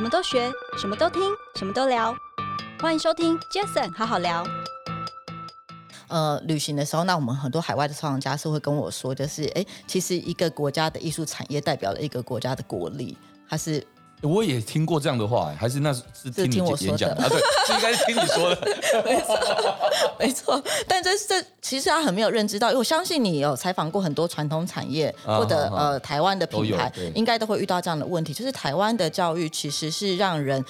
什么都学，什么都听，什么都聊。欢迎收听 Jason 好好聊。呃，旅行的时候，那我们很多海外的收藏家是会跟我说，就是哎，其实一个国家的艺术产业代表了一个国家的国力，它是。我也听过这样的话，还是那是听你演讲的啊？对，这应该是听你说的，没错，没错。但这这其实他很没有认知到，因为我相信你有采访过很多传统产业或者、啊、呃台湾的品牌，应该都会遇到这样的问题，就是台湾的教育其实是让人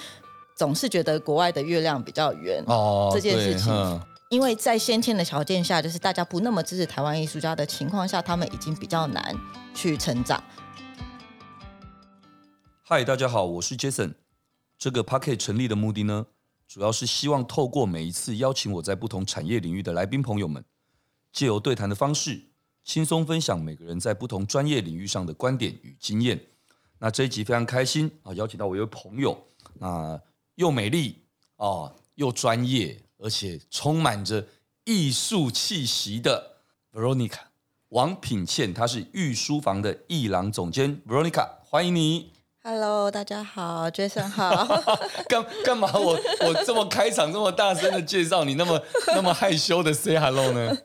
总是觉得国外的月亮比较圆哦，这件事情，因为在先天的条件下，就是大家不那么支持台湾艺术家的情况下，他们已经比较难去成长。嗨，大家好，我是 Jason。这个 Podcast 成立的目的呢，主要是希望透过每一次邀请我在不同产业领域的来宾朋友们，借由对谈的方式，轻松分享每个人在不同专业领域上的观点与经验。那这一集非常开心啊，邀请到我一位朋友，那又美丽啊，又专业，而且充满着艺术气息的 Veronica 王品倩，她是御书房的艺廊总监 Veronica，欢迎你。Hello，大家好，Jason 好。干干嘛我？我我这么开场这么大声的介绍你，那么那么害羞的 say hello 呢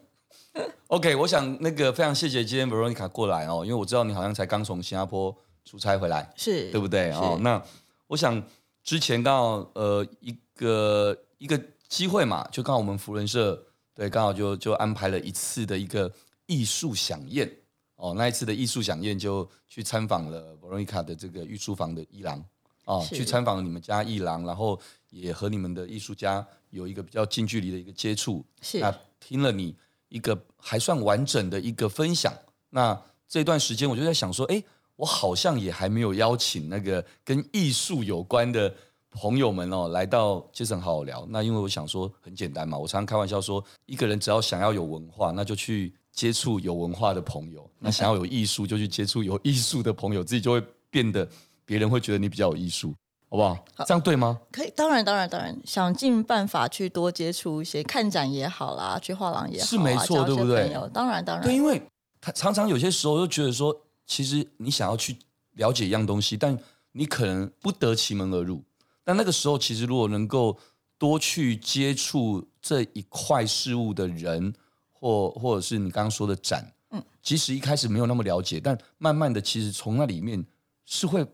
？OK，我想那个非常谢谢今天 Veronica 过来哦，因为我知道你好像才刚从新加坡出差回来，是对不对？哦，那我想之前刚好呃一个一个机会嘛，就刚好我们福人社对刚好就就安排了一次的一个艺术饗宴。哦，那一次的艺术饗宴就去参访了 Veronica 的这个御书房的一郎，哦，去参访了你们家一郎，然后也和你们的艺术家有一个比较近距离的一个接触。是，那听了你一个还算完整的一个分享。那这段时间我就在想说，哎，我好像也还没有邀请那个跟艺术有关的朋友们哦，来到 Jason 好好聊。那因为我想说很简单嘛，我常常开玩笑说，一个人只要想要有文化，那就去。接触有文化的朋友，那想要有艺术就去接触有艺术的朋友，自己就会变得别人会觉得你比较有艺术，好不好？好，这样对吗？可以，当然，当然，当然，想尽办法去多接触一些，看展也好啦，去画廊也好，是没错，对不对？当然，当然，对，因为他常常有些时候就觉得说，其实你想要去了解一样东西，但你可能不得其门而入。但那个时候，其实如果能够多去接触这一块事物的人。或或者是你刚刚说的展，嗯，即使一开始没有那么了解，但慢慢的，其实从那里面是会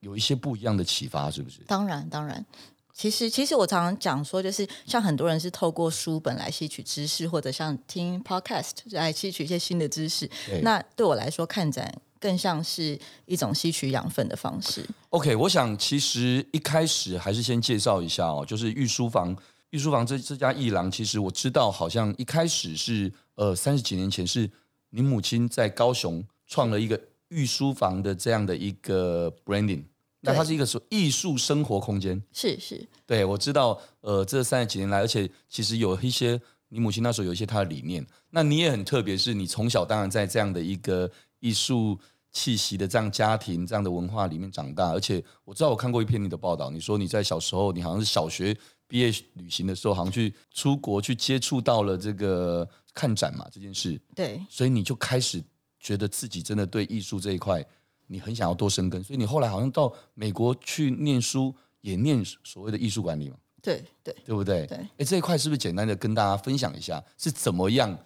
有一些不一样的启发，是不是？当然，当然，其实其实我常常讲说，就是像很多人是透过书本来吸取知识，或者像听 podcast 来吸取一些新的知识。对那对我来说，看展更像是一种吸取养分的方式。OK，我想其实一开始还是先介绍一下哦，就是御书房。玉书房这这家艺廊，其实我知道，好像一开始是呃三十几年前，是你母亲在高雄创了一个御书房的这样的一个 branding。那它是一个说艺术生活空间，是是。对，我知道，呃，这三十几年来，而且其实有一些你母亲那时候有一些她的理念。那你也很特别，是你从小当然在这样的一个艺术气息的这样家庭、这样的文化里面长大。而且我知道，我看过一篇你的报道，你说你在小时候，你好像是小学。毕业旅行的时候，好像去出国去接触到了这个看展嘛，这件事。对，所以你就开始觉得自己真的对艺术这一块，你很想要多生根。所以你后来好像到美国去念书，也念所谓的艺术管理嘛。对对，对不对？对。哎，这一块是不是简单的跟大家分享一下，是怎么样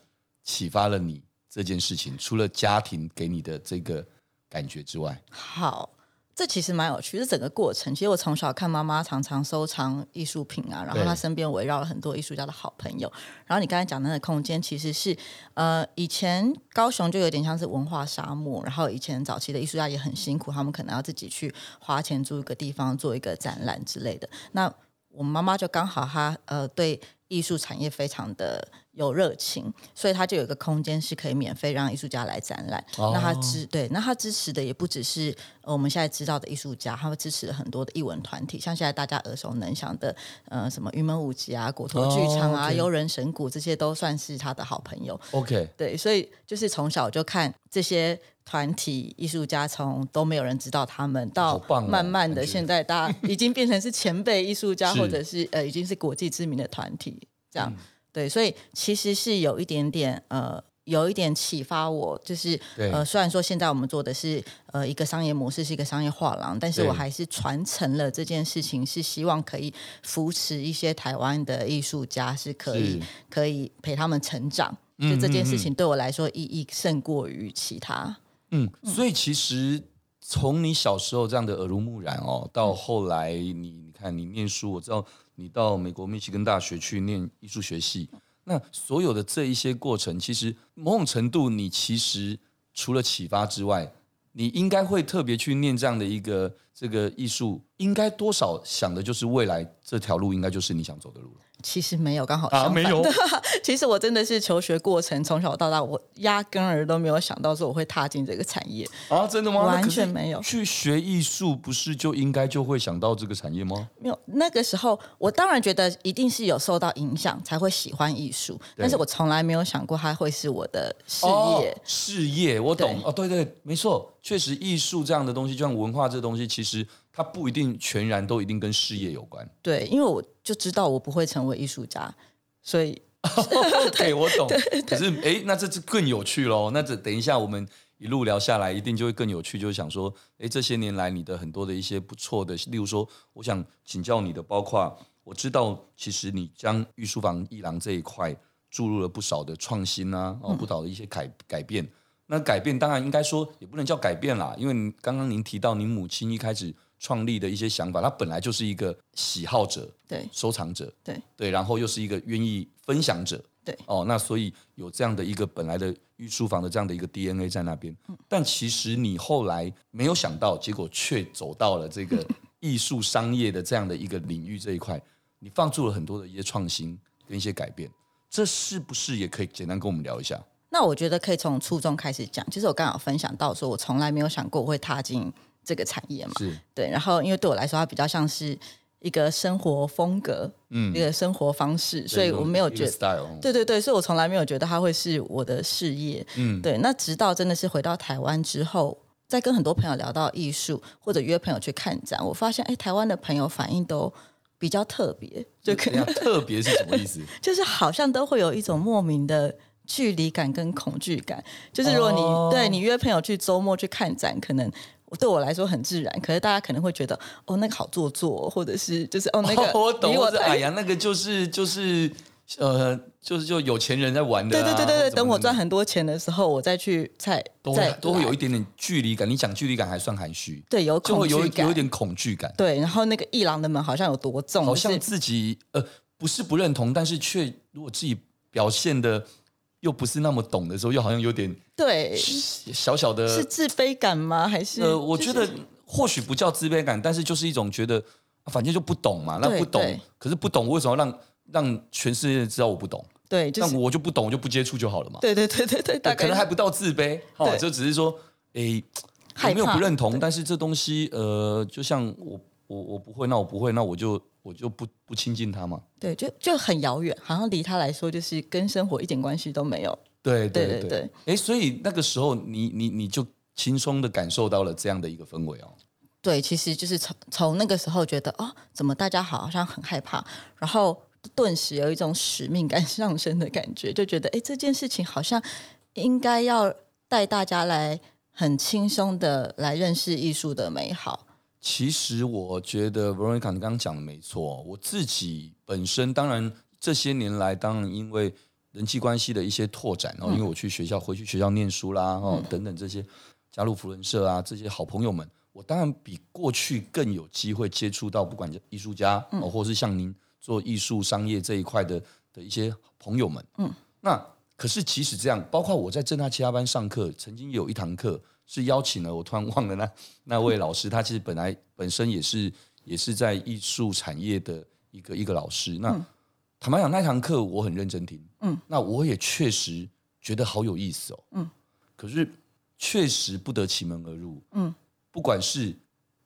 启发了你这件事情？除了家庭给你的这个感觉之外，好。这其实蛮有趣，这整个过程，其实我从小看妈妈常常收藏艺术品啊，然后她身边围绕了很多艺术家的好朋友。然后你刚才讲的那个空间，其实是呃，以前高雄就有点像是文化沙漠，然后以前早期的艺术家也很辛苦，他们可能要自己去花钱租一个地方做一个展览之类的。那我妈妈就刚好她呃对艺术产业非常的。有热情，所以他就有一个空间是可以免费让艺术家来展览。哦、那他支对，那他支持的也不只是我们现在知道的艺术家，他会支持很多的艺文团体，像现在大家耳熟能详的，呃，什么云门舞集啊、果陀剧场啊、悠、哦 okay、人神谷这些都算是他的好朋友。OK，对，所以就是从小就看这些团体艺术家，从都没有人知道他们，到慢慢的现在大家已经变成是前辈艺术家，或者是呃已经是国际知名的团体这样。嗯对，所以其实是有一点点呃有一点启发我，就是呃，虽然说现在我们做的是呃一个商业模式，是一个商业画廊，但是我还是传承了这件事情，是希望可以扶持一些台湾的艺术家，是可以是可以陪他们成长。就这件事情对我来说意义胜过于其他。嗯，所以其实从你小时候这样的耳濡目染哦，到后来你你看你念书，我知道你到美国密西根大学去念艺术学系。那所有的这一些过程，其实某种程度，你其实除了启发之外，你应该会特别去念这样的一个这个艺术，应该多少想的就是未来这条路应该就是你想走的路。其实没有，刚好相反。啊，没有。其实我真的是求学过程，从小到大，我压根儿都没有想到说我会踏进这个产业啊！真的吗？完全没有。去学艺术，不是就应该就会想到这个产业吗？没有。那个时候，我当然觉得一定是有受到影响才会喜欢艺术，但是我从来没有想过它会是我的事业。哦、事业，我懂。对哦，对对，没错，确实艺术这样的东西，就像文化这个东西，其实。它不一定全然都一定跟事业有关。对，因为我就知道我不会成为艺术家，所以。对，我懂。可是，哎，那这就更有趣喽。那这等一下我们一路聊下来，一定就会更有趣。就是想说，哎，这些年来你的很多的一些不错的，例如说，我想请教你的，包括我知道，其实你将御书房一郎这一块注入了不少的创新啊，哦，不少的一些改改变。那改变当然应该说也不能叫改变啦，因为刚刚您提到您母亲一开始。创立的一些想法，他本来就是一个喜好者，对，收藏者，对。对，然后又是一个愿意分享者，对。哦，那所以有这样的一个本来的御书房的这样的一个 DNA 在那边，嗯，但其实你后来没有想到，结果却走到了这个 艺术商业的这样的一个领域这一块，你放出了很多的一些创新跟一些改变，这是不是也可以简单跟我们聊一下？那我觉得可以从初衷开始讲，就是我刚好分享到说，我从来没有想过我会踏进。这个产业嘛，是对，然后因为对我来说，它比较像是一个生活风格，嗯，一个生活方式，所以我没有觉得，对对对，所以我从来没有觉得它会是我的事业，嗯，对。那直到真的是回到台湾之后，在跟很多朋友聊到艺术，或者约朋友去看展，我发现，哎，台湾的朋友反应都比较特别，就可能特别是什么意思？就是好像都会有一种莫名的距离感跟恐惧感，就是如果你、哦、对你约朋友去周末去看展，可能。对我来说很自然，可是大家可能会觉得哦，那个好做作，或者是就是哦，那个 我懂，我是哎呀，那个就是就是呃，就是就有钱人在玩的、啊。对对对对，等我赚很多钱的时候，我再去再都再都会有一点点距离感。你讲距离感还算含蓄，对，有恐惧感，就会有有一点恐惧感。对，然后那个一郎的门好像有多重，好像自己呃不是不认同，但是却如果自己表现的。又不是那么懂的时候，又好像有点对小小的，是自卑感吗？还是呃，我觉得或许不叫自卑感，但是就是一种觉得，反正就不懂嘛，那不懂，可是不懂，为什么要让让全世界知道我不懂？对，那我就不懂，我就不接触就好了嘛。对对对对对，可能还不到自卑，哦，就只是说，哎，我没有不认同，但是这东西，呃，就像我我我不会，那我不会，那我就。我就不不亲近他嘛，对，就就很遥远，好像离他来说就是跟生活一点关系都没有。对对对对，哎，所以那个时候你你你就轻松的感受到了这样的一个氛围哦。对，其实就是从从那个时候觉得哦，怎么大家好像很害怕，然后顿时有一种使命感 上升的感觉，就觉得哎，这件事情好像应该要带大家来很轻松的来认识艺术的美好。其实我觉得 Veronica 你刚刚讲的没错，我自己本身当然这些年来，当然因为人际关系的一些拓展，然后因为我去学校回去学校念书啦，哦等等这些加入扶轮社啊这些好朋友们，我当然比过去更有机会接触到不管艺术家哦，或是像您做艺术商业这一块的的一些朋友们，嗯，那可是即使这样，包括我在正大其他班上课，曾经有一堂课。是邀请了，我突然忘了那那位老师，他其实本来本身也是也是在艺术产业的一个一个老师。那、嗯、坦白讲，那堂课我很认真听，嗯，那我也确实觉得好有意思哦，嗯，可是确实不得其门而入，嗯，不管是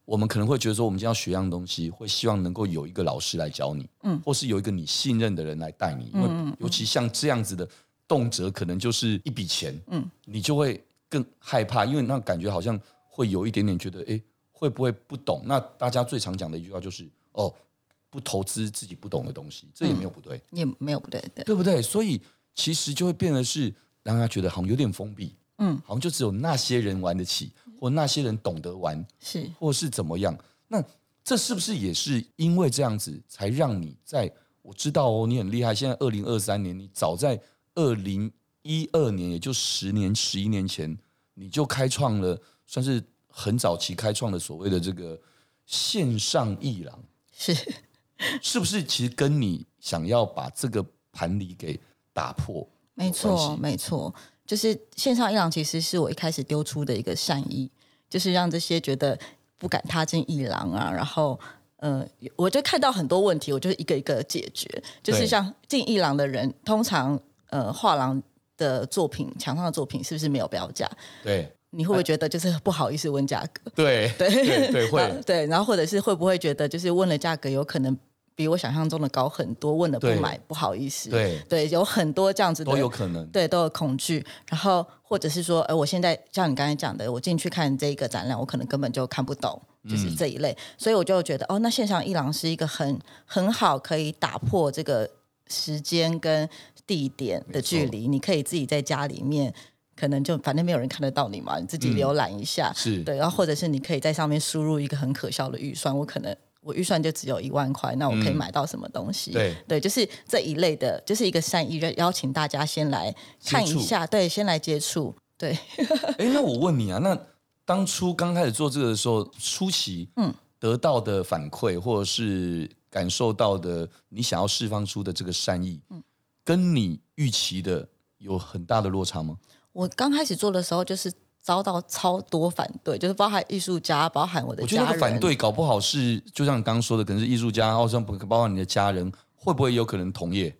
我们可能会觉得说，我们今天要学一样东西，会希望能够有一个老师来教你，嗯，或是有一个你信任的人来带你，因为尤其像这样子的动辄可能就是一笔钱，嗯，你就会。更害怕，因为那感觉好像会有一点点觉得，哎，会不会不懂？那大家最常讲的一句话就是，哦，不投资自己不懂的东西，这也没有不对，也没有不对，对，对不对？所以其实就会变得是，让他觉得好像有点封闭，嗯，好像就只有那些人玩得起，或那些人懂得玩，是，或是怎么样？那这是不是也是因为这样子，才让你在我知道哦，你很厉害。现在二零二三年，你早在二零一二年，也就十年、十一年前，你就开创了，算是很早期开创的所谓的这个线上艺廊，是，是不是？其实跟你想要把这个盘里给打破，没错，没错，就是线上艺廊，其实是我一开始丢出的一个善意，就是让这些觉得。不敢踏进艺廊啊，然后呃，我就看到很多问题，我就一个一个解决。就是像进艺廊的人，通常呃，画廊的作品，墙上的作品是不是没有标价？对，你会不会觉得就是不好意思问价格？对对 对对会 对，然后或者是会不会觉得就是问了价格有可能比我想象中的高很多，问了不买不好意思？对对，有很多这样子的都有可能，对，都有恐惧，然后。或者是说，哎，我现在像你刚才讲的，我进去看这一个展览，我可能根本就看不懂，就是这一类，嗯、所以我就觉得，哦，那线上艺廊是一个很很好可以打破这个时间跟地点的距离，你可以自己在家里面，可能就反正没有人看得到你嘛，你自己浏览一下，嗯、是。对，然后或者是你可以在上面输入一个很可笑的预算，我可能。我预算就只有一万块，那我可以买到什么东西？嗯、对。对，就是这一类的，就是一个善意，邀请大家先来看一下，对，先来接触。对，哎，那我问你啊，那当初刚开始做这个的时候，初期嗯。得到的反馈，或者是感受到的你想要释放出的这个善意，嗯，跟你预期的有很大的落差吗？我刚开始做的时候，就是。遭到超多反对，就是包含艺术家，包含我的家人。我觉得那个反对搞不好是，就像你刚刚说的，可能是艺术家，或者包括你的家人，会不会有可能同业？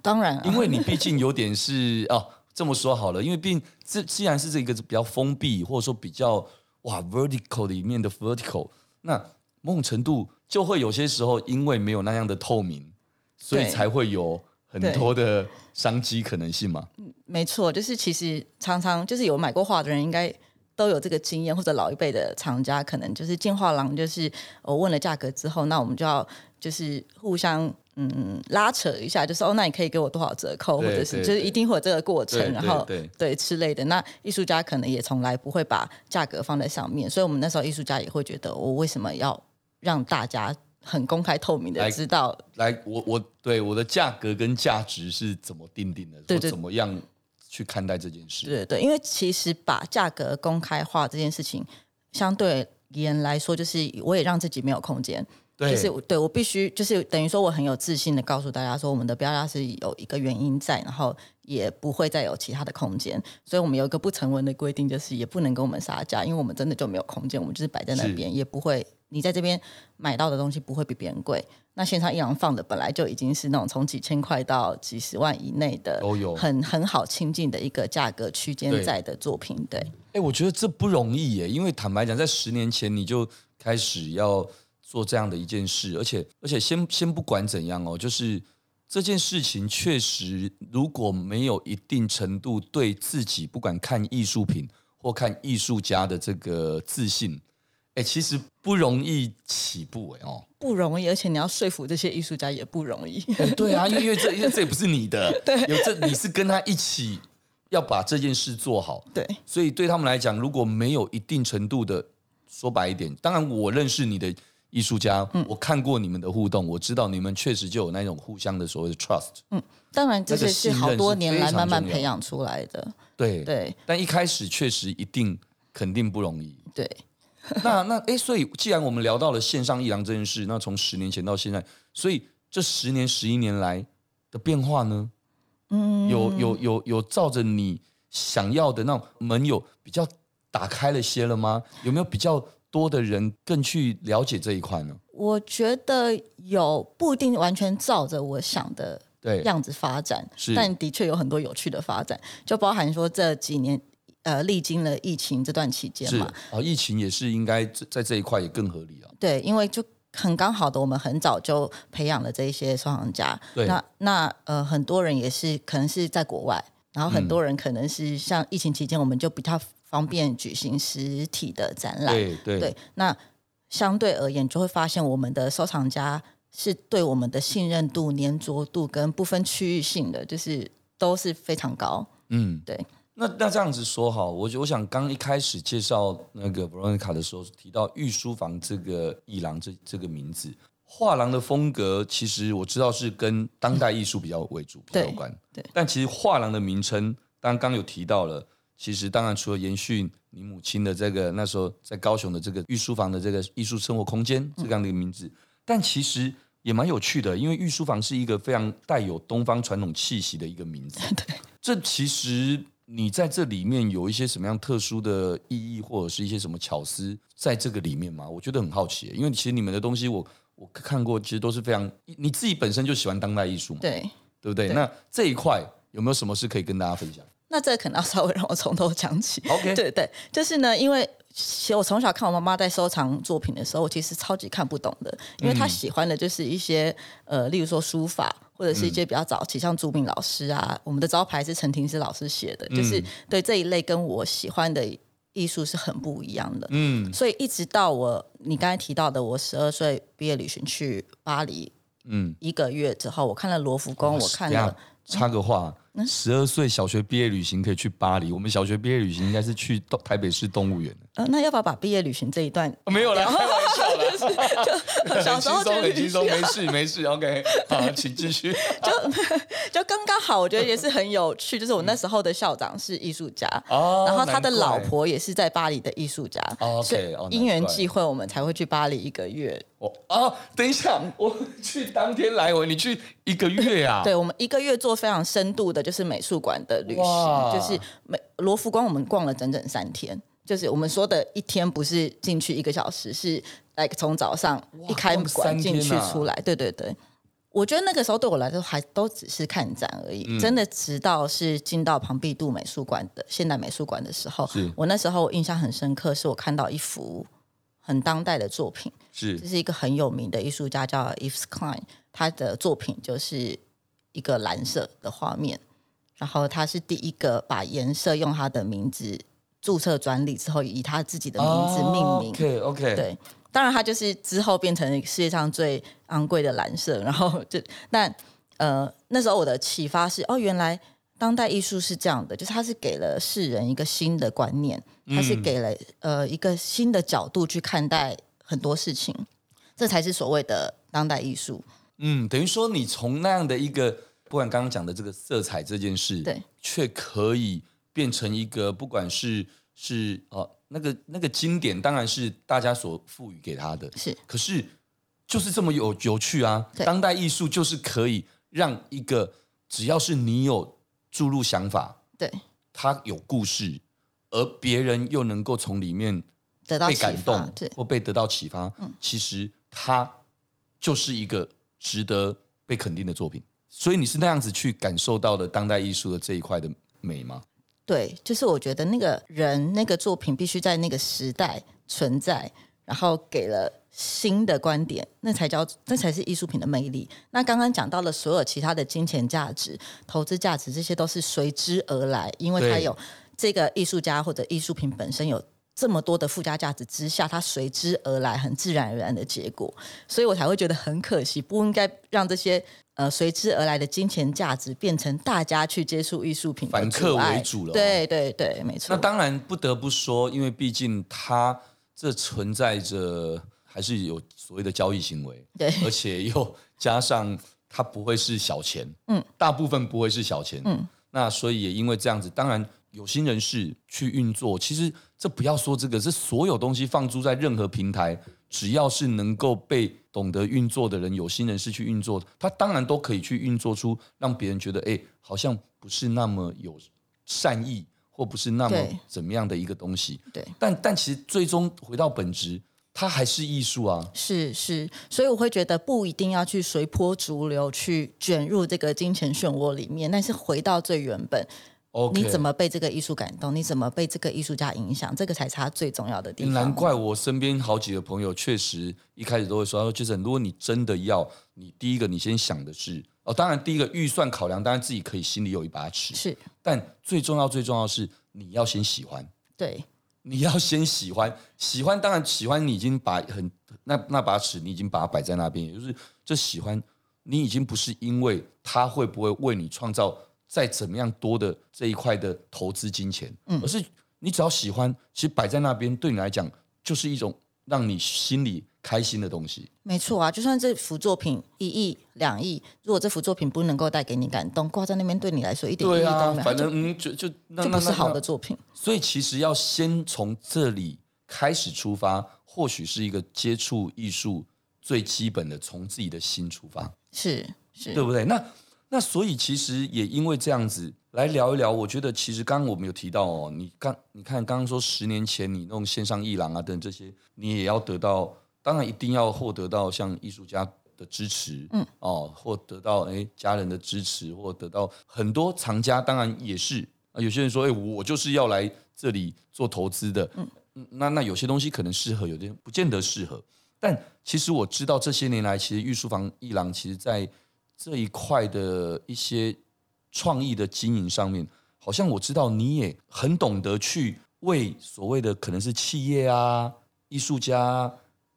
当然、啊，因为你毕竟有点是哦，这么说好了，因为毕竟这既然是这个比较封闭，或者说比较哇 vertical 里面的 vertical，那某种程度就会有些时候因为没有那样的透明，所以才会有。很多的商机可能性嘛？嗯，没错，就是其实常常就是有买过画的人，应该都有这个经验，或者老一辈的厂家，可能就是进画廊，就是我问了价格之后，那我们就要就是互相嗯拉扯一下，就是哦，那你可以给我多少折扣，或者是就是一定会有这个过程，然后对，对，对之类的。那艺术家可能也从来不会把价格放在上面，所以我们那时候艺术家也会觉得，我为什么要让大家。很公开透明的知道，来，我我对我的价格跟价值是怎么定定的？对，对，怎么样去看待这件事？对对，因为其实把价格公开化这件事情，相对言来说，就是我也让自己没有空间。对，就是对我必须就是等于说，我很有自信的告诉大家说，我们的标价是有一个原因在，然后也不会再有其他的空间。所以我们有一个不成文的规定，就是也不能跟我们杀价，因为我们真的就没有空间，我们就是摆在那边，也不会。你在这边买到的东西不会比别人贵。那线上一廊放的本来就已经是那种从几千块到几十万以内的，都有很很好亲近的一个价格区间在的作品。对，哎、欸，我觉得这不容易耶，因为坦白讲，在十年前你就开始要做这样的一件事，而且而且先先不管怎样哦，就是这件事情确实如果没有一定程度对自己不管看艺术品或看艺术家的这个自信。哎，其实不容易起步哎哦，不容易，而且你要说服这些艺术家也不容易。对啊，因为因为这因为这也不是你的，对，有这你是跟他一起要把这件事做好，对，所以对他们来讲，如果没有一定程度的，说白一点，当然我认识你的艺术家，嗯，我看过你们的互动，我知道你们确实就有那种互相的所谓的 trust，嗯，当然这些是好多年来慢慢培养出来的，对对，但一开始确实一定肯定不容易，对。那那哎，所以既然我们聊到了线上艺廊这件事，那从十年前到现在，所以这十年十一年来的变化呢，嗯，有有有有照着你想要的那种门有比较打开了些了吗？有没有比较多的人更去了解这一块呢？我觉得有，不一定完全照着我想的对样子发展，是，但的确有很多有趣的发展，就包含说这几年。呃，历经了疫情这段期间嘛，啊，疫情也是应该在这一块也更合理啊。对，因为就很刚好的，我们很早就培养了这一些收藏家。对，那那呃，很多人也是可能是在国外，然后很多人可能是像疫情期间，我们就比较方便举行实体的展览。对对对，那相对而言，就会发现我们的收藏家是对我们的信任度、粘着度跟不分区域性的，就是都是非常高。嗯，对。那那这样子说哈，我我想刚一开始介绍那个 Veronica 的时候提到御书房这个艺廊这这个名字，画廊的风格其实我知道是跟当代艺术比较为主，比较有关。对。但其实画廊的名称，刚刚有提到了，其实当然除了延续你母亲的这个那时候在高雄的这个御书房的这个艺术生活空间这样的一个名字，但其实也蛮有趣的，因为御书房是一个非常带有东方传统气息的一个名字。对。这其实。你在这里面有一些什么样特殊的意义，或者是一些什么巧思在这个里面吗？我觉得很好奇，因为其实你们的东西我我看过，其实都是非常你自己本身就喜欢当代艺术嘛，对对不对？对，那这一块有没有什么事可以跟大家分享？那这可能要稍微让我从头讲起。OK，对对，就是呢，因为其实我从小看我妈妈在收藏作品的时候，我其实超级看不懂的，因为她喜欢的就是一些呃，例如说书法。或者是一些比较早期，像朱铭老师啊，我们的招牌是陈廷师老师写的，就是对这一类跟我喜欢的艺术是很不一样的。嗯，所以一直到我你刚才提到的，我十二岁毕业旅行去巴黎，嗯，一个月之后，我看了罗浮宫，我看了。插个话。十二岁小学毕业旅行可以去巴黎，我们小学毕业旅行应该是去台北市动物园。呃，那要不要把毕业旅行这一段？哦、没有了，开玩笑的，就 小时候很轻松，没事没事，OK，好，请继续。就 就刚刚好，我觉得也是很有趣。就是我那时候的校长是艺术家，哦，然后他的老婆也是在巴黎的艺术家，哦、OK，因缘际会，我们才会去巴黎一个月。哦，哦，等一下，我去当天来回，你去一个月啊？对，我们一个月做非常深度的。就是美术馆的旅行，就是美罗浮宫，我们逛了整整三天。就是我们说的一天，不是进去一个小时，是来从早上一开馆进去出来。啊、对对对，我觉得那个时候对我来说还都只是看展而已。嗯、真的，直到是进到庞毕度美术馆的现代美术馆的时候，我那时候我印象很深刻，是我看到一幅很当代的作品，是这是一个很有名的艺术家叫 Yves Klein，他的作品就是一个蓝色的画面。然后他是第一个把颜色用他的名字注册专利之后，以他自己的名字命名。OK OK。对，当然他就是之后变成世界上最昂贵的蓝色。然后就那呃那时候我的启发是哦，原来当代艺术是这样的，就是他是给了世人一个新的观念，他是给了呃一个新的角度去看待很多事情，这才是所谓的当代艺术。嗯，等于说你从那样的一个。不管刚刚讲的这个色彩这件事，对，却可以变成一个，不管是是哦，那个那个经典，当然是大家所赋予给他的，是。可是就是这么有有趣啊！当代艺术就是可以让一个只要是你有注入想法，对，他有故事，而别人又能够从里面得到被感动，对，或被得到启发，嗯，其实他就是一个值得被肯定的作品。所以你是那样子去感受到的当代艺术的这一块的美吗？对，就是我觉得那个人那个作品必须在那个时代存在，然后给了新的观点，那才叫那才是艺术品的魅力。那刚刚讲到了所有其他的金钱价值、投资价值，这些都是随之而来，因为它有这个艺术家或者艺术品本身有这么多的附加价值之下，它随之而来很自然而然的结果，所以我才会觉得很可惜，不应该让这些。呃，随之而来的金钱价值变成大家去接触艺术品，反客为主了。对对对，没错。那当然不得不说，因为毕竟它这存在着还是有所谓的交易行为，对，而且又加上它不会是小钱，嗯，大部分不会是小钱，嗯。那所以也因为这样子，当然有心人士去运作，其实这不要说这个，是所有东西放租在任何平台。只要是能够被懂得运作的人，有心人士去运作，他当然都可以去运作出让别人觉得，哎，好像不是那么有善意，或不是那么怎么样的一个东西。对，但但其实最终回到本质，它还是艺术啊。是是，所以我会觉得不一定要去随波逐流，去卷入这个金钱漩涡里面，但是回到最原本。你怎么被这个艺术感动？你怎么被这个艺术家影响？这个才是他最重要的地方。难怪我身边好几个朋友确实一开始都会说：“他说就是如果你真的要，你第一个你先想的是哦，当然第一个预算考量，当然自己可以心里有一把尺。是，但最重要最重要是你要先喜欢。对，你要先喜欢，喜欢当然喜欢，你已经把很那那把尺，你已经把它摆在那边，也就是这喜欢你已经不是因为他会不会为你创造。再怎么样多的这一块的投资金钱，嗯，而是你只要喜欢，其实摆在那边对你来讲就是一种让你心里开心的东西。没错啊，就算这幅作品一亿两亿，如果这幅作品不能够带给你感动，挂在那边对你来说一点意义都没有，反正嗯，就就那那不是好的作品。所以其实要先从这里开始出发，或许是一个接触艺术最基本的，从自己的心出发，是是，对不对？那那所以其实也因为这样子来聊一聊，我觉得其实刚刚我们有提到哦，你刚你看刚刚说十年前你弄线上艺廊啊等这些，你也要得到。当然一定要获得到像艺术家的支持，嗯，哦，或得到哎家人的支持，或得到很多藏家，当然也是啊。有些人说，哎，我就是要来这里做投资的，嗯，那那有些东西可能适合，有些不见得适合。但其实我知道这些年来，其实御书房艺廊其实在这一块的一些创意的经营上面，好像我知道你也很懂得去为所谓的可能是企业啊、艺术家。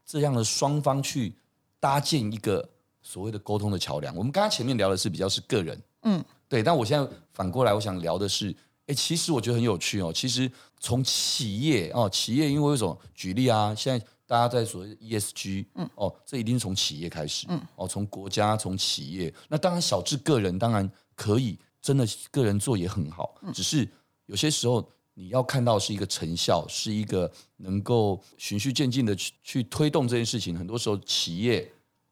这样的双方去搭建一个所谓的沟通的桥梁。我们刚刚前面聊的是比较是个人，嗯，对。但我现在反过来，我想聊的是，哎，其实我觉得很有趣哦。其实从企业哦，企业因为为什么？举例啊，现在大家在所谓的 ESG，嗯，哦，这一定是从企业开始，嗯，哦，从国家，从企业。那当然，小至个人当然可以，真的个人做也很好。嗯只是有些时候。你要看到是一个成效，是一个能够循序渐进的去去推动这件事情。很多时候，企业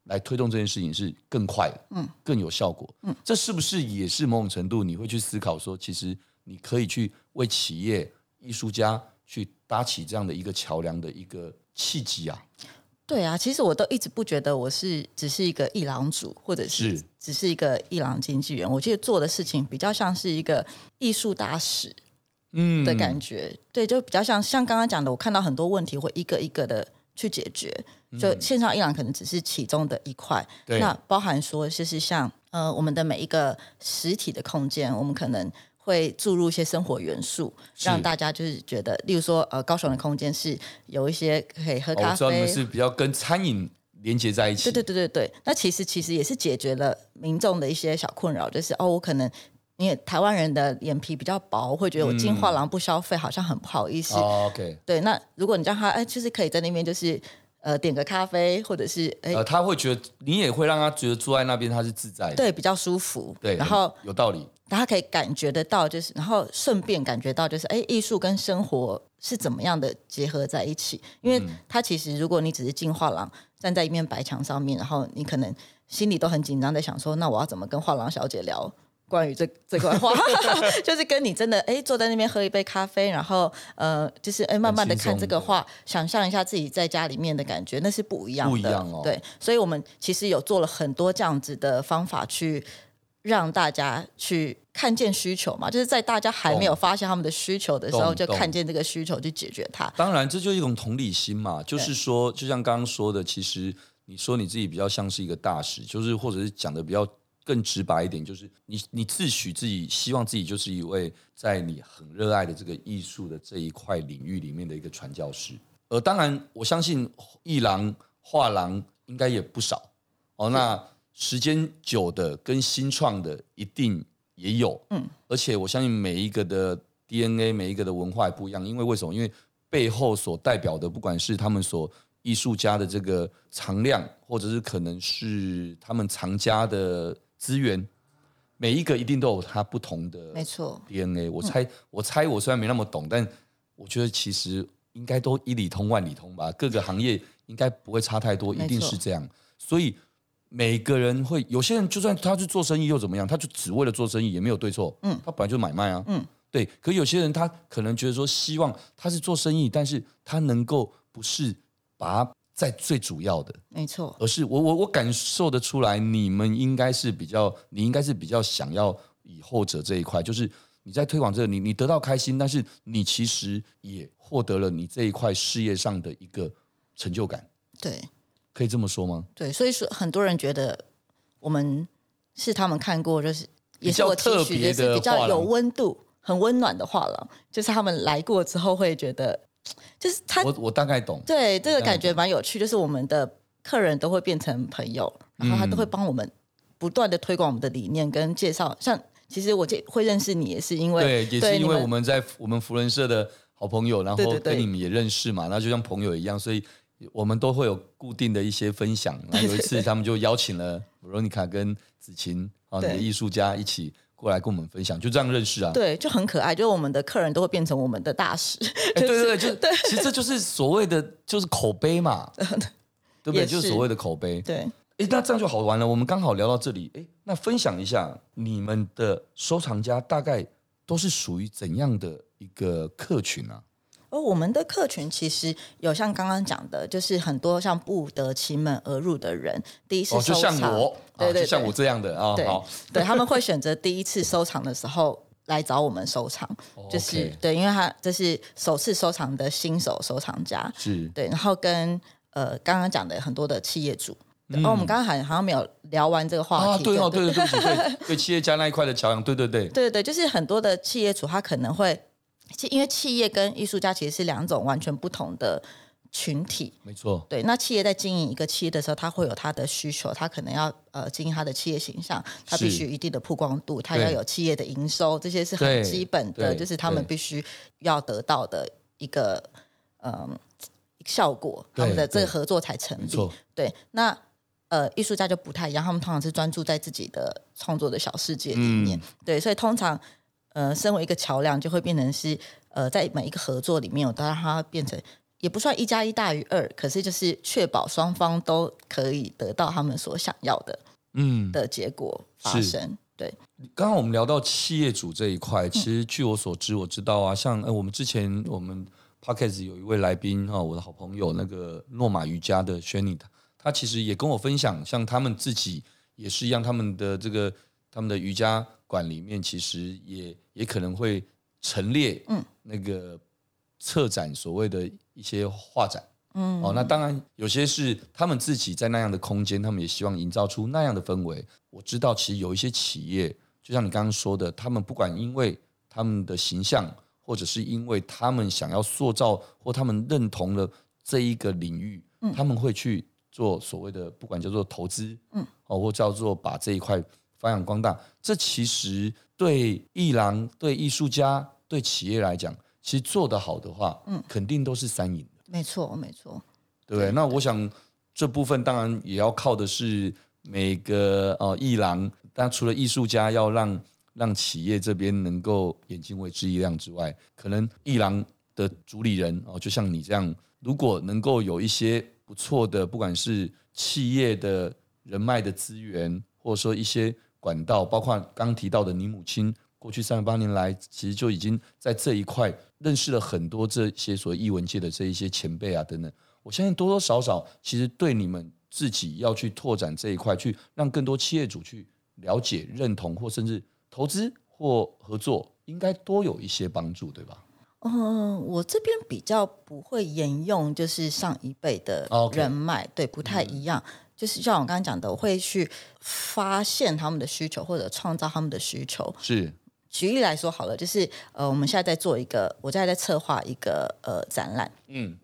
来推动这件事情是更快的，嗯，更有效果，嗯，这是不是也是某种程度你会去思考说，其实你可以去为企业、艺术家去搭起这样的一个桥梁的一个契机啊？对啊，其实我都一直不觉得我是只是一个艺廊主，或者是只是一个艺廊经纪人。我觉得做的事情比较像是一个艺术大使。嗯的感觉，对，就比较像像刚刚讲的，我看到很多问题会一个一个的去解决，就线上艺廊可能只是其中的一块，对那包含说就是像呃我们的每一个实体的空间，我们可能会注入一些生活元素，是让大家就是觉得，例如说呃高雄的空间是有一些可以喝咖啡，哦、是比较跟餐饮连接在一起，对对对对对，那其实其实也是解决了民众的一些小困扰，就是哦我可能。因为台湾人的脸皮比较薄，会觉得我进画廊不消费好像很不好意思。哦、OK，对，那如果你让他哎，就是可以在那边就是呃点个咖啡，或者是哎、呃，他会觉得你也会让他觉得坐在那边他是自在的，对，比较舒服。对，然后有道理，他可以感觉得到，就是然后顺便感觉到就是哎，艺术跟生活是怎么样的结合在一起？因为它其实如果你只是进画廊，站在一面白墙上面，然后你可能心里都很紧张，在想说，那我要怎么跟画廊小姐聊？关于这 这块画，就是跟你真的哎坐在那边喝一杯咖啡，然后呃，就是哎慢慢的看这个画，想象一下自己在家里面的感觉，那是不一样的。不一样哦。对，所以我们其实有做了很多这样子的方法，去让大家去看见需求嘛，就是在大家还没有发现他们的需求的时候，就看见这个需求去解决它。当然，这就是一种同理心嘛，就是说，就像刚刚说的，其实你说你自己比较像是一个大使，就是或者是讲的比较。更直白一点，就是你你自诩自己希望自己就是一位在你很热爱的这个艺术的这一块领域里面的一个传教士。呃当然，我相信艺廊、画廊应该也不少哦。那时间久的跟新创的一定也有，嗯。而且我相信每一个的 DNA，每一个的文化也不一样。因为为什么？因为背后所代表的，不管是他们所艺术家的这个藏量，或者是可能是他们藏家的。资源每一个一定都有它不同的 DNA，没错，DNA。我猜，我猜，我虽然没那么懂，但我觉得其实应该都一里通万里通吧。各个行业应该不会差太多，一定是这样。所以每个人会，有些人就算他去做生意又怎么样？他就只为了做生意也没有对错。嗯，他本来就买卖啊。嗯，对。可有些人他可能觉得说，希望他是做生意，但是他能够不是把它。在最主要的，没错，而是我我我感受得出来，你们应该是比较，你应该是比较想要以后者这一块，就是你在推广这个，你你得到开心，但是你其实也获得了你这一块事业上的一个成就感。对，可以这么说吗？对，所以说很多人觉得我们是他们看过，就是也是我特别的比较有温度、很温暖的画廊，就是他们来过之后会觉得。就是他，我我大概懂，对这个感觉蛮有趣。就是我们的客人都会变成朋友，然后他都会帮我们不断的推广我们的理念跟介绍。像其实我这会认识你也是因为对，也是因为我们在我们福人社的好朋友，然后跟你们也认识嘛，那就像朋友一样，所以我们都会有固定的一些分享。有一次他们就邀请了 Veronica 跟子晴啊，你的艺术家一起。过来跟我们分享，就这样认识啊？对，就很可爱。就我们的客人都会变成我们的大使。欸、对对对，就 对。其实这就是所谓的，就是口碑嘛，对不对？就是所谓的口碑。对。哎，那这样就好玩了。我们刚好聊到这里，哎，那分享一下你们的收藏家大概都是属于怎样的一个客群啊？而我们的客群其实有像刚刚讲的，就是很多像不得其门而入的人，第一次收藏，哦、就像我，对对，对，就像我这样的啊，对，对，他们会选择第一次收藏的时候来找我们收藏，哦、就是、okay 对，因为他这是首次收藏的新手收藏家，是对，然后跟呃刚刚讲的很多的企业主，然后、嗯、我们刚刚好像好像没有聊完这个话题，啊，对哦，对对对 对，对，对，对企业家那一块的桥梁，对对对，对对，就是很多的企业主他可能会。因为企业跟艺术家其实是两种完全不同的群体，没错。对，那企业在经营一个企业的时候，他会有他的需求，他可能要呃经营他的企业形象，他必须一定的曝光度，他要有企业的营收，这些是很基本的，就是他们必须要得到的一个嗯、呃、效果，他们的这个合作才成立。对，那呃艺术家就不太一样，他们通常是专注在自己的创作的小世界里面，嗯、对，所以通常。呃，身为一个桥梁，就会变成是呃，在每一个合作里面，我都让它变成也不算一加一大于二，可是就是确保双方都可以得到他们所想要的，嗯的结果发生。对，刚刚我们聊到企业主这一块，其实据我所知，我知道啊，像呃，我们之前我们 Podcast 有一位来宾哈，我的好朋友那个诺玛瑜伽的 Shani，他他其实也跟我分享，像他们自己也是一样，他们的这个他们的瑜伽。馆里面其实也也可能会陈列，嗯，那个策展所谓的一些画展，嗯，哦，那当然有些是他们自己在那样的空间，他们也希望营造出那样的氛围。我知道，其实有一些企业，就像你刚刚说的，他们不管因为他们的形象，或者是因为他们想要塑造或他们认同了这一个领域，嗯，他们会去做所谓的不管叫做投资，嗯，哦，或叫做把这一块。发扬光大，这其实对艺廊、对艺术家、对企业来讲，其实做得好的话，嗯，肯定都是三赢的。没错，没错，对不对？那我想这部分当然也要靠的是每个呃艺廊，但除了艺术家要让让企业这边能够眼睛为之一亮之外，可能艺廊的主理人哦，就像你这样，如果能够有一些不错的，不管是企业的人脉的资源，或者说一些。管道包括刚提到的你母亲，过去三十八年来，其实就已经在这一块认识了很多这些所谓艺文界的这一些前辈啊等等。我相信多多少少，其实对你们自己要去拓展这一块，去让更多企业主去了解、认同，或甚至投资或合作，应该多有一些帮助，对吧？嗯，我这边比较不会沿用，就是上一辈的人脉，Okay. 对，不太一样。嗯就是像我刚刚讲的，我会去发现他们的需求，或者创造他们的需求。是，举例来说好了，就是呃，我们现在在做一个，我现在在策划一个呃展览，嗯，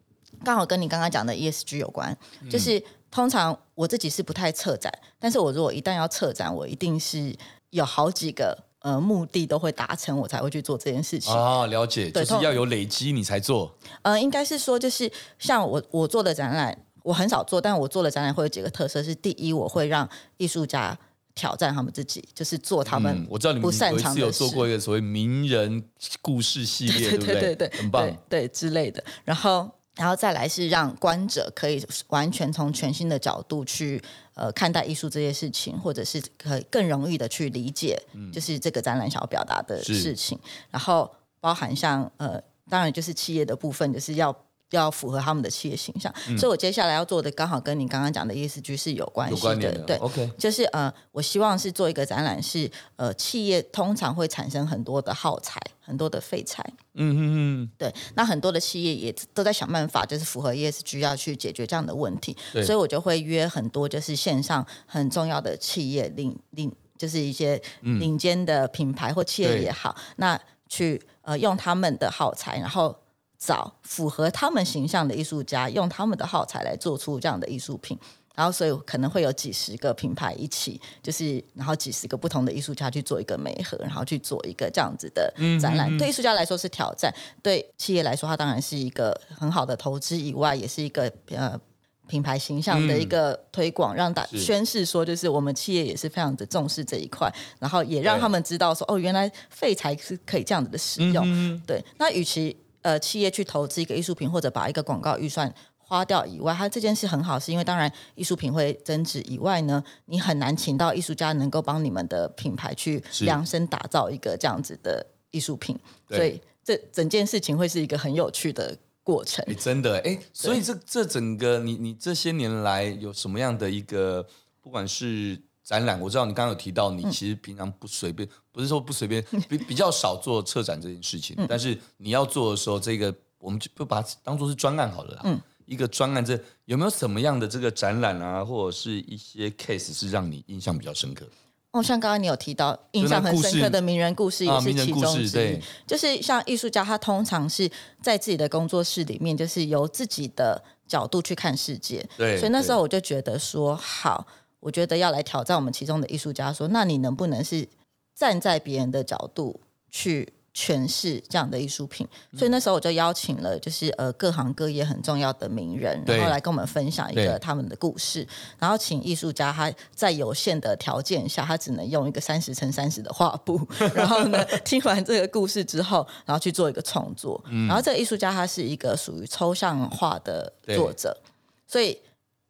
刚好跟你刚刚讲的 ESG 有关。嗯、就是通常我自己是不太策展，但是我如果一旦要策展，我一定是有好几个呃目的都会达成，我才会去做这件事情。啊，了解，就是要有累积你才做。呃，应该是说，就是像我我做的展览。我很少做，但我做的展览会有几个特色：是第一，我会让艺术家挑战他们自己，就是做他们不擅长的事。我知道你们有做过一个所谓名人故事系列，对对？对对对，很棒，对，对之类的。然后，然后再来是让观者可以完全从全新的角度去呃看待艺术这些事情，或者是可以更容易的去理解，就是这个展览想要表达的事情。嗯、然后，包含像呃，当然就是企业的部分，就是要。要符合他们的企业形象，嗯、所以我接下来要做的刚好跟你刚刚讲的 ESG 是有关系的，的对，OK，就是呃，我希望是做一个展览，是呃，企业通常会产生很多的耗材，很多的废材，嗯嗯嗯，对，那很多的企业也都在想办法，就是符合 ESG 要去解决这样的问题，对。所以我就会约很多就是线上很重要的企业领领，就是一些领尖的品牌或企业也好，嗯、那去呃用他们的耗材，然后。找符合他们形象的艺术家，用他们的耗材来做出这样的艺术品，然后所以可能会有几十个品牌一起，就是然后几十个不同的艺术家去做一个媒合，然后去做一个这样子的展览。嗯嗯嗯，对艺术家来说是挑战，对企业来说，它当然是一个很好的投资，以外也是一个呃品牌形象的一个推广，嗯、让大宣示说，就是我们企业也是非常的重视这一块，然后也让他们知道说，哦，原来废材是可以这样子的使用。对，那与其呃企业去投资一个艺术品，或者把一个广告预算。花掉以外，它这件事很好，是因为当然艺术品会增值以外呢，你很难请到艺术家能够帮你们的品牌去量身打造一个这样子的艺术品，所以这整件事情会是一个很有趣的过程。欸、真的哎，所以这这整个你你这些年来有什么样的一个，不管是展览，我知道你刚刚有提到，你其实平常不随便，嗯、不是说不随便，比比较少做策展这件事情，嗯、但是你要做的时候，这个我们就不把它当做是专案好了啦。嗯。一个专案，这有没有什么样的这个展览啊，或者是一些 case 是让你印象比较深刻？哦，像刚刚你有提到印象很深刻的名人故事，也是其中之一。对，就是像艺术家，他通常是在自己的工作室里面，就是由自己的角度去看世界。对，所以那时候我就觉得说，好，我觉得要来挑战我们其中的艺术家，说，那你能不能是站在别人的角度去？诠释这样的艺术品，所以那时候我就邀请了，就是呃各行各业很重要的名人，然后来跟我们分享一个他们的故事，然后请艺术家他在有限的条件下，他只能用一个三十乘三十的画布，然后呢听完这个故事之后，然后去做一个创作，然后这个艺术家他是一个属于抽象画的作者，所以。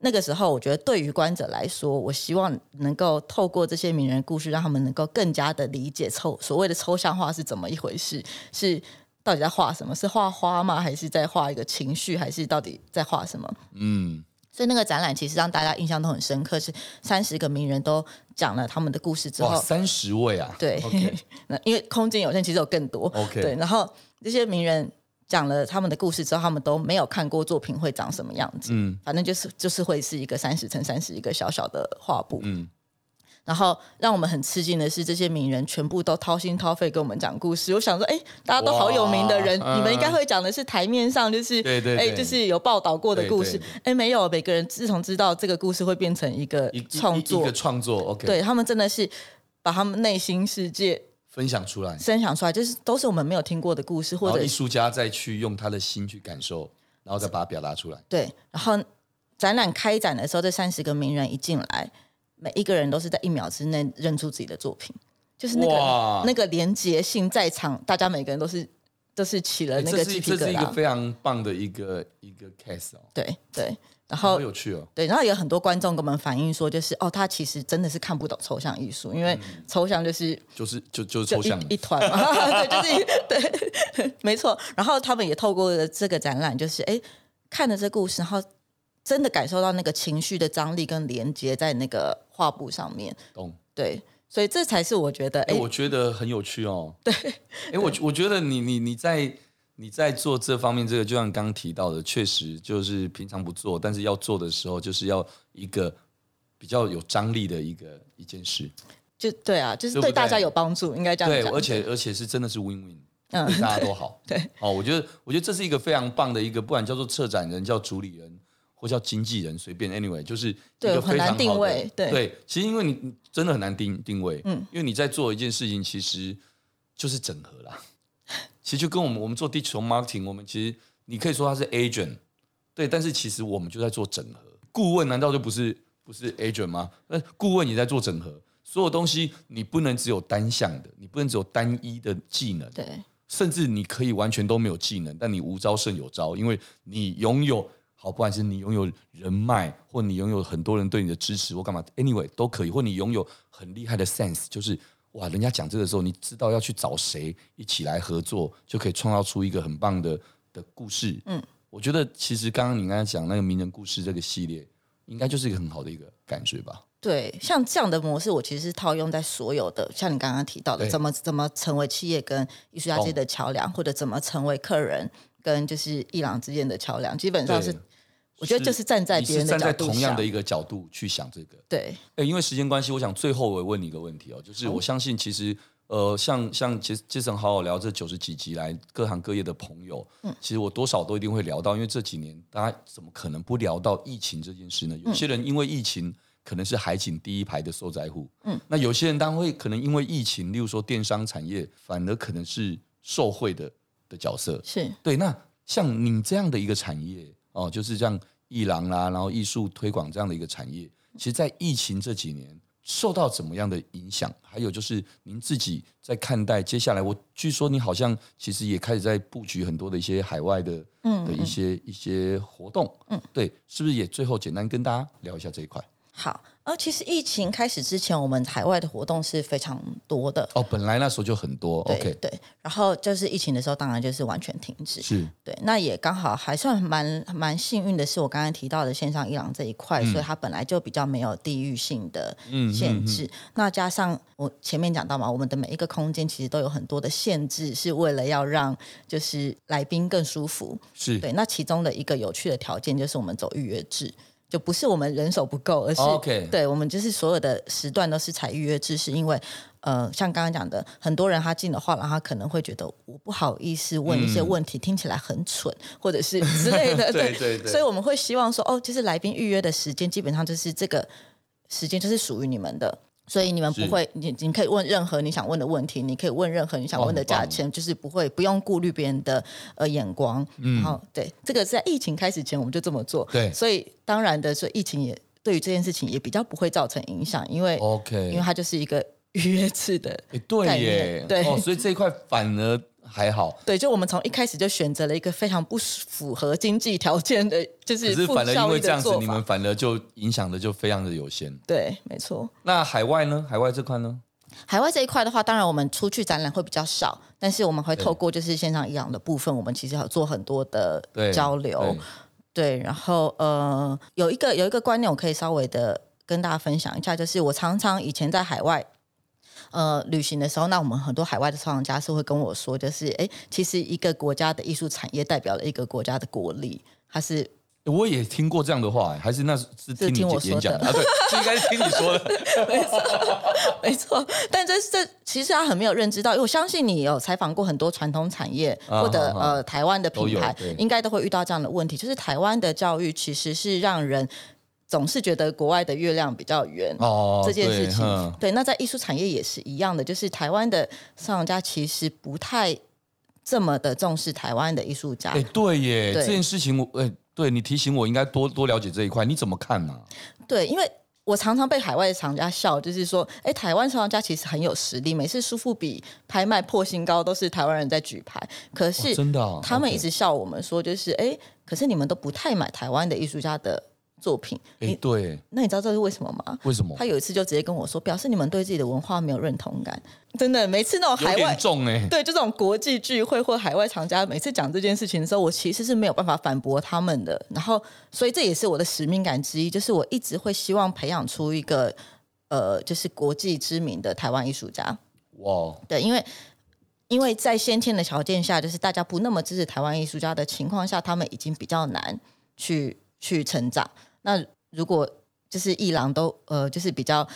那个时候，我觉得对于观者来说，我希望能够透过这些名人故事，让他们能够更加的理解抽所谓的抽象画是怎么一回事，是到底在画什么？是画花吗？还是在画一个情绪？还是到底在画什么？嗯，所以那个展览其实让大家印象都很深刻，是三十个名人都讲了他们的故事之后，三十位啊，对，那.因为空间有限，其实有更多，OK，对，然后这些名人。讲了他们的故事之后，他们都没有看过作品会长什么样子。嗯，反正就是就是会是一个三十乘三十一个小小的画布。嗯，然后让我们很吃惊的是，这些名人全部都掏心掏肺跟我们讲故事。我想说，哎，大家都好有名的人，哇你们应该会讲的是台面上就是对对，哎，就是有报道过的故事。哎，没有，每个人自从知道这个故事会变成一个创作，一个创作。OK，对他们真的是把他们内心世界。分享出来，分享出来，就是都是我们没有听过的故事，或者艺术家再去用他的心去感受，然后再把它表达出来。对，然后展览开展的时候，这三十个名人一进来，每一个人都是在一秒之内认出自己的作品，就是那个那个连结性在场，大家每个人都是都是起了那个鸡皮疙瘩。这是一个非常棒的一个一个 case 哦。对对。然后好有趣哦，对，然后有很多观众跟我们反映说，就是哦，他其实真的是看不懂抽象艺术，因为抽象就是、嗯、就是就就是抽象一,一团嘛，对，就是 对，没错。然后他们也透过这个展览，就是哎，看了这故事，然后真的感受到那个情绪的张力跟连接在那个画布上面。懂，对，所以这才是我觉得，哎，我觉得很有趣哦。对，哎，我我觉得你你你在。你在做这方面，这个就像刚刚提到的，确实就是平常不做，但是要做的时候，就是要一个比较有张力的一个一件事。就对啊，就是对大家有帮助，对应该这样讲。对，而且而且是真的是 win win，嗯，对大家都好。对，哦，我觉得我觉得这是一个非常棒的一个，不管叫做策展人、叫主理人或叫经纪人，随便 anyway，就是一个非常好的定位。对对，其实因为你真的很难定定位，嗯，因为你在做一件事情，其实就是整合啦。其实就跟我们我们做 digital marketing，我们其实你可以说它是 agent，对，但是其实我们就在做整合。顾问难道就不是不是 agent 吗？那顾问也在做整合，所有东西你不能只有单向的，你不能只有单一的技能，对，甚至你可以完全都没有技能，但你无招胜有招，因为你拥有好，不管是你拥有人脉，或你拥有很多人对你的支持，或干嘛，anyway 都可以，或你拥有很厉害的 sense，就是。哇，人家讲这个时候，你知道要去找谁一起来合作，就可以创造出一个很棒的的故事。嗯，我觉得其实刚刚你刚才讲那个名人故事这个系列，应该就是一个很好的一个感觉吧？对，像这样的模式，我其实是套用在所有的，像你刚刚提到的，怎么怎么成为企业跟艺术家之间的桥梁，哦、或者怎么成为客人跟就是伊朗之间的桥梁，基本上是。我觉得就是站在别人的，站在同样的一个角度去想这个。对，哎，因为时间关系，我想最后我问你一个问题哦，就是我相信其实呃，像像杰杰森好好聊这九十几集来各行各业的朋友，嗯，其实我多少都一定会聊到，因为这几年大家怎么可能不聊到疫情这件事呢？有些人因为疫情可能是海景第一排的受灾户，嗯，那有些人当然会可能因为疫情，例如说电商产业，反而可能是受惠的的角色，是。对。那像你这样的一个产业哦，就是这样艺廊啦，然后艺术推广这样的一个产业，其实，在疫情这几年。受到怎么样的影响？还有就是您自己在看待接下来，我据说你好像其实也开始在布局很多的一些海外的嗯的一些一些活动，嗯，对，是不是也最后简单跟大家聊一下这一块？好。而其实疫情开始之前，我们海外的活动是非常多的哦。本来那时候就很多对，OK，对。然后就是疫情的时候，当然就是完全停止。是对。那也刚好还算蛮蛮幸运的是，我刚刚提到的线上伊朗这一块，嗯、所以它本来就比较没有地域性的限制。嗯嗯嗯、那加上我前面讲到嘛，我们的每一个空间其实都有很多的限制，是为了要让就是来宾更舒服。是对。那其中的一个有趣的条件就是我们走预约制。就不是我们人手不够，而是、oh. 对我们就是所有的时段都是采预约制，是因为呃，像刚刚讲的，很多人他进的话，然后他可能会觉得我不好意思问一些问题，嗯、听起来很蠢，或者是之类的，对，对对对，所以我们会希望说，哦，就是来宾预约的时间基本上就是这个时间就是属于你们的。所以你们不会，你你可以问任何你想问的问题，你可以问任何你想问的价钱，哦、就是不会不用顾虑别人的呃眼光。嗯、然后对，这个是在疫情开始前我们就这么做。对，所以当然的，所以疫情也对于这件事情也比较不会造成影响，因为 OK，因为它就是一个预 约制的。对耶，对、哦，所以这一块反而。还好，对，就我们从一开始就选择了一个非常不符合经济条件的，就是可是反而因为这样子，你们反而就影响的就非常的有限。对，没错。那海外呢？海外这块呢？海外这一块的话，当然我们出去展览会比较少，但是我们会透过就是线上艺廊的部分，我们其实有做很多的交流。对，对，然后呃，有一个有一个观念，我可以稍微的跟大家分享一下，就是我常常以前在海外。呃，旅行的时候，那我们很多海外的收藏家是会跟我说，就是哎，其实一个国家的艺术产业代表了一个国家的国力，它是。我也听过这样的话，还是那是听你演讲的啊？对，是应该是听你说的，没错，没错。但这这其实他很没有认知到，因为我相信你有采访过很多传统产业或者呃台湾的品牌，应该都会遇到这样的问题，就是台湾的教育其实是让人。总是觉得国外的月亮比较圆哦，这件事情对，对。那在艺术产业也是一样的，就是台湾的收藏家其实不太这么的重视台湾的艺术家。哎，对耶，对这件事情我哎，对你提醒我应该多多了解这一块，你怎么看呢？对，因为我常常被海外的厂家笑，就是说，哎，台湾收藏家其实很有实力，每次苏富比拍卖破新高都是台湾人在举牌，可是真的，他们一直笑我们说，就是哎，可是你们都不太买台湾的艺术家的。作品，哎，对，那你知道这是为什么吗？为什么？他有一次就直接跟我说，表示你们对自己的文化没有认同感。真的，每次那种海外重哎，对，就这种国际聚会或海外藏家，每次讲这件事情的时候，我其实是没有办法反驳他们的。然后，所以这也是我的使命感之一，就是我一直会希望培养出一个呃，就是国际知名的台湾艺术家。哇，对，因为因为在先天的条件下，就是大家不那么支持台湾艺术家的情况下，他们已经比较难去去成长。那如果就是伊朗都呃，就是比较，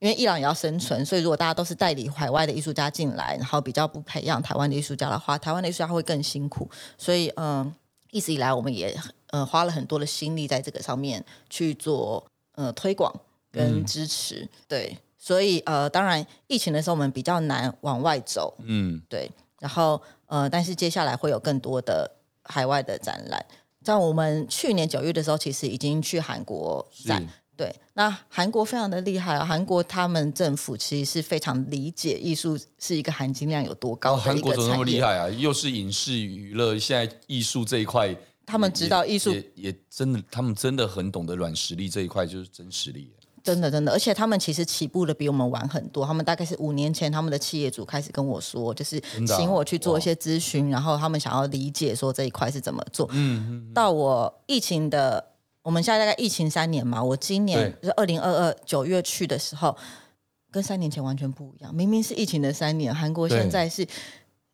因为伊朗也要生存，所以如果大家都是代理海外的艺术家进来，然后比较不培养台湾的艺术家的话，台湾的艺术家会更辛苦。所以嗯、呃，一直以来我们也呃花了很多的心力在这个上面去做呃推广跟支持。嗯、对，所以呃，当然疫情的时候我们比较难往外走，嗯，对。然后呃，但是接下来会有更多的海外的展览。在我们去年九月的时候，其实已经去韩国展，对。那韩国非常的厉害啊，韩国他们政府其实是非常理解艺术是一个含金量有多高。韩国怎么那么厉害啊？又是影视娱乐，现在艺术这一块，他们知道艺术也也真的，他们真的很懂得软实力这一块，就是真实力。真的，真的，而且他们其实起步的比我们晚很多。他们大概是五年前，他们的企业主开始跟我说，就是请我去做一些咨询，然后他们想要理解说这一块是怎么做。嗯嗯。到我疫情的，我们现在大概疫情三年嘛，我今年就是二零二二九月去的时候，跟三年前完全不一样。明明是疫情的三年，韩国现在是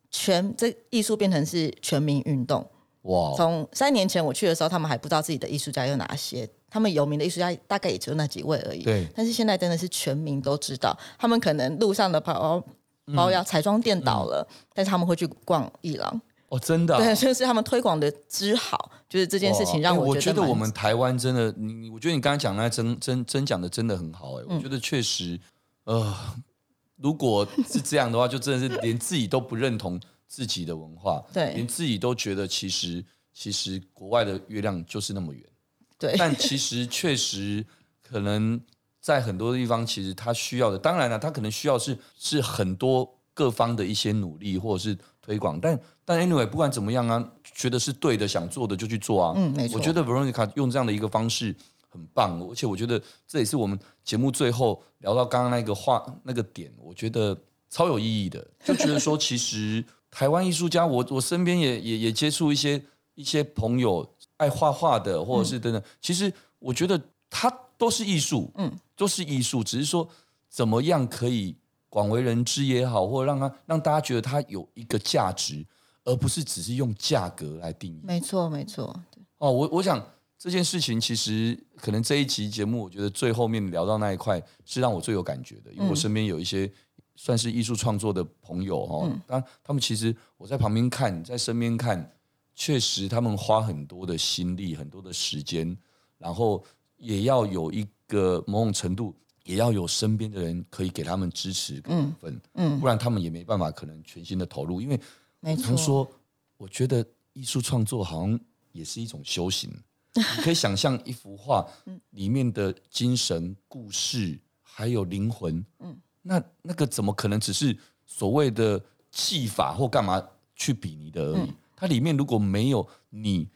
全这艺术变成是全民运动。哇！从三年前我去的时候，他们还不知道自己的艺术家有哪些。他们有名的艺术家大概也只有那几位而已。对。但是现在真的是全民都知道，他们可能路上的包包要彩妆店倒了，嗯、但是他们会去逛艺廊。哦，真的、啊，对，就是他们推广的之好，就是这件事情让我觉得、欸。我觉得我们台湾真的，你，我觉得你刚才讲那真真真讲的真的很好、欸，哎、嗯，我觉得确实，呃，如果是这样的话，就真的是连自己都不认同自己的文化，对，连自己都觉得其实其实国外的月亮就是那么圆，对，但其实确实可能在很多地方，其实他需要的，当然了，他可能需要是是很多各方的一些努力，或者是。推广，但但 anyway，不管怎么样啊，觉得是对的，想做的就去做啊。嗯，没错。我觉得 Veronica 用这样的一个方式很棒，而且我觉得这也是我们节目最后聊到刚刚那个话那个点，我觉得超有意义的。就觉得说，其实台湾艺术家，我我身边也也也接触一些一些朋友爱画画的，或者是等等。嗯、其实我觉得它都是艺术，嗯，都是艺术，只是说怎么样可以。广为人知也好，或者让他让大家觉得它有一个价值，而不是只是用价格来定义。没错，没错。哦，我我想这件事情其实可能这一期节目，我觉得最后面聊到那一块是让我最有感觉的，因为我身边有一些算是艺术创作的朋友哈，他们其实我在旁边看，在身边看，确实他们花很多的心力，很多的时间，然后也要有一个某种程度。也要有身边的人可以给他们支持跟分，嗯，嗯，不然他们也没办法可能全心的投入。因为，没错，说，我觉得艺术创作好像也是一种修行。你可以想象一幅画里面的精神、故事还有灵魂，嗯，那那个怎么可能只是所谓的技法或干嘛去比拟的而已？它里面如果没有你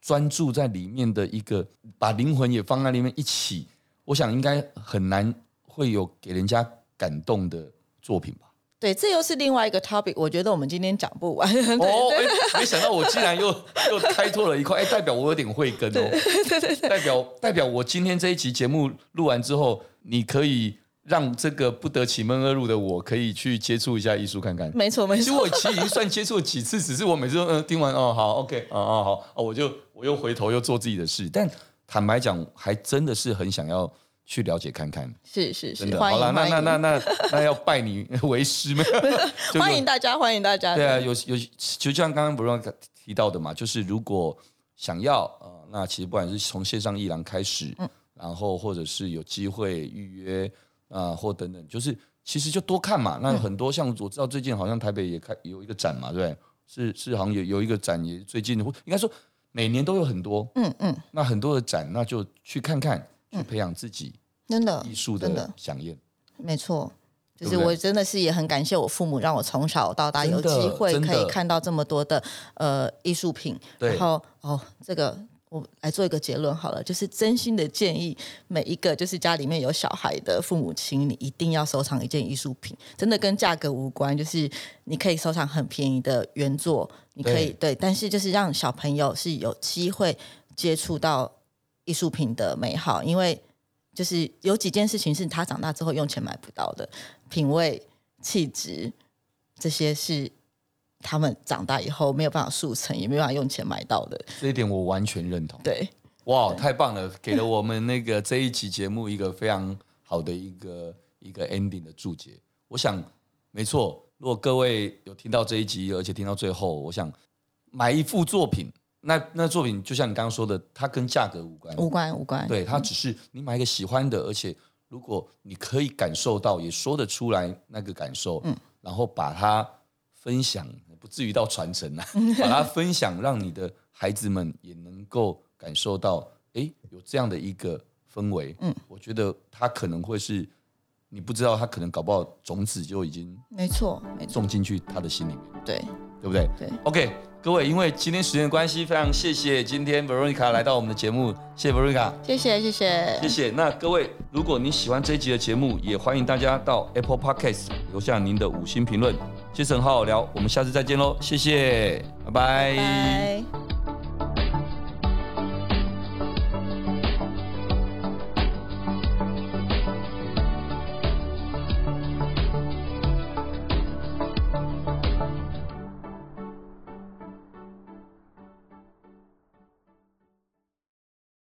专注在里面的一个，把灵魂也放在里面一起。我想应该很难会有给人家感动的作品吧？对，这又是另外一个 topic。我觉得我们今天讲不完。哦，没想到我竟然又 又开拓了一块，哎，代表我有点慧根哦。对对对，代表代表我今天这一期节目录完之后，你可以让这个不得其门而入的我，可以去接触一下艺术看看。没错没错，其实我其实已经算接触了几次，只是我每次都嗯听完哦好 OK 哦哦好哦，我就我又回头又做自己的事，但。坦白讲，还真的是很想要去了解看看。是是是，真的。好了，那那那那那要拜你为师吗？欢迎大家，欢迎大家。对啊，有有，就像刚刚不是提到的嘛，就是如果想要呃，那其实不管是从线上艺廊开始，嗯，然后或者是有机会预约啊、呃，或等等，就是其实就多看嘛。那很多像我知道最近好像台北也开有一个展嘛，对？是是，好像有有一个展也最近应该说。每年都有很多，嗯嗯，那很多的展，那就去看看，去培养自己真的艺术的饗宴。没错，就是我真的是也很感谢我父母，让我从小到大有机会可以看到这么多的呃艺术品。然后哦，这个。我来做一个结论好了，就是真心的建议每一个就是家里面有小孩的父母亲，你一定要收藏一件艺术品，真的跟价格无关，就是你可以收藏很便宜的原作，你可以对，对，但是就是让小朋友是有机会接触到艺术品的美好，因为就是有几件事情是他长大之后用钱买不到的，品味、气质这些是。他们长大以后没有办法速成，也没有办法用钱买到的。这一点我完全认同。对，哇，太棒了，给了我们那个这一期节目一个非常好的一个一个 ending 的注解。我想，没错，如果各位有听到这一集，而且听到最后，我想买一幅作品，那那作品就像你刚刚说的，它跟价格无关，无关无关。对，它只是你买一个喜欢的，而且如果你可以感受到，也说得出来那个感受，嗯，然后把它分享。不至于到传承啊，把它分享，让你的孩子们也能够感受到，哎，有这样的一个氛围。嗯，我觉得他可能会是，你不知道他可能搞不好种子就已经没错，没错，种进去他的心里面。对，对不对？对。OK，各位，因为今天时间的关系，非常谢谢今天 Veronica 来到我们的节目，谢谢 Veronica，谢谢谢谢谢谢。那各位，如果你喜欢这一集的节目，也欢迎大家到 Apple Podcast 留下您的五星评论。杰森好好聊，我们下次再见喽，谢谢，拜拜。拜拜。